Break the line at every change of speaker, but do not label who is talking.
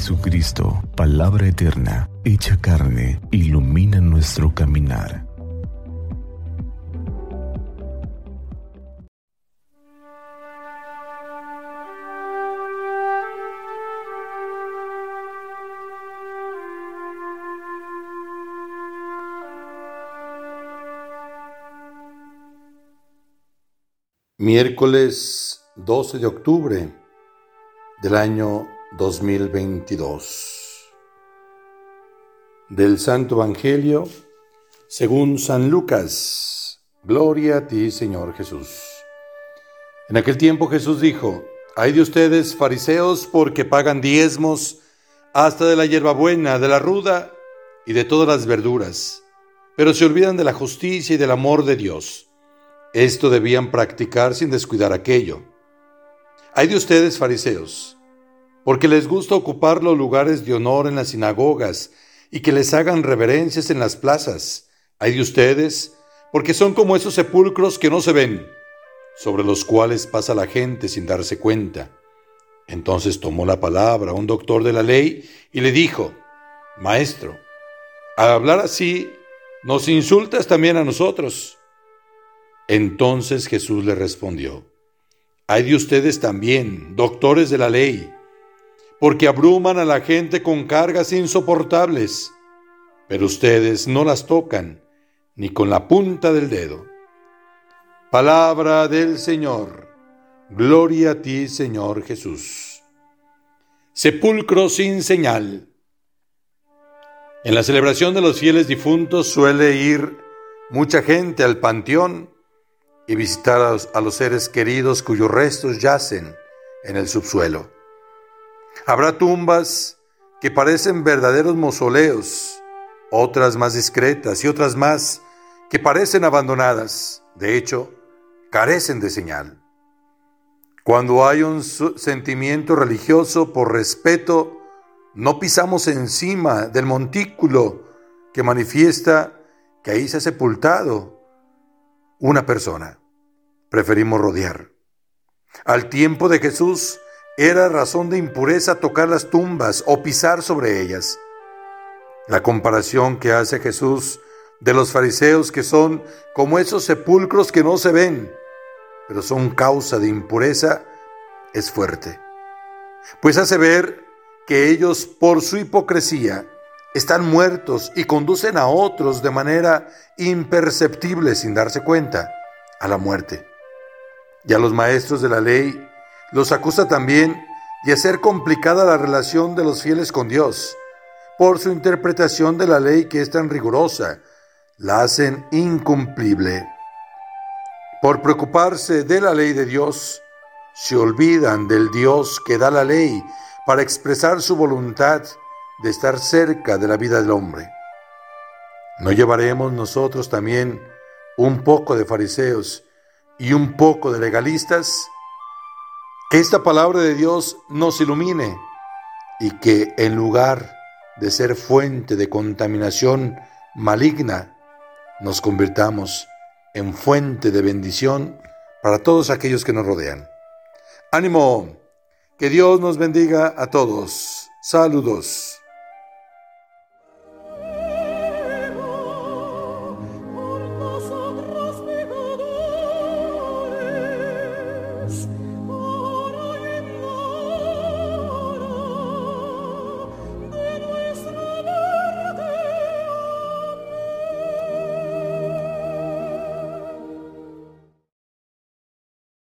Jesucristo, palabra eterna, hecha carne, ilumina nuestro caminar.
Miércoles 12 de octubre del año 2022. Del Santo Evangelio según San Lucas. Gloria a ti, Señor Jesús. En aquel tiempo Jesús dijo, hay de ustedes fariseos porque pagan diezmos hasta de la hierbabuena, de la ruda y de todas las verduras, pero se olvidan de la justicia y del amor de Dios. Esto debían practicar sin descuidar aquello. Hay de ustedes, fariseos, porque les gusta ocupar los lugares de honor en las sinagogas y que les hagan reverencias en las plazas. Hay de ustedes, porque son como esos sepulcros que no se ven, sobre los cuales pasa la gente sin darse cuenta. Entonces tomó la palabra un doctor de la ley y le dijo, Maestro, al hablar así, nos insultas también a nosotros. Entonces Jesús le respondió, hay de ustedes también, doctores de la ley, porque abruman a la gente con cargas insoportables, pero ustedes no las tocan ni con la punta del dedo. Palabra del Señor. Gloria a ti, Señor Jesús. Sepulcro sin señal. En la celebración de los fieles difuntos suele ir mucha gente al panteón y visitar a los, seres queridos cuyos restos yacen en el subsuelo. Habrá tumbas que parecen verdaderos mausoleos, otras más discretas y otras más que parecen abandonadas. De hecho, carecen de señal. Cuando hay un sentimiento religioso por respeto, no pisamos encima del montículo que manifiesta que ahí se ha sepultado una persona preferimos rodear. Al tiempo de Jesús era razón de impureza tocar las tumbas o pisar sobre ellas. La comparación que hace Jesús de los fariseos que son como esos sepulcros que no se ven, pero son causa de impureza, es fuerte. Pues hace ver que ellos por su hipocresía están muertos y conducen a otros de manera imperceptible sin darse cuenta a la muerte y a los maestros de la ley los acusa también de hacer complicada la relación de los fieles con Dios. Por su interpretación de la ley que es tan rigurosa, la hacen incumplible. Por preocuparse de la ley de Dios, se olvidan del Dios que da la ley para expresar su voluntad de estar cerca de la vida del hombre. ¿No llevaremos nosotros también un poco de fariseos y un poco de legalistas, que esta palabra de Dios nos ilumine y que en lugar de ser fuente de contaminación maligna, nos convirtamos en fuente de bendición para todos aquellos que nos rodean. Ánimo, que Dios nos bendiga a todos. Saludos.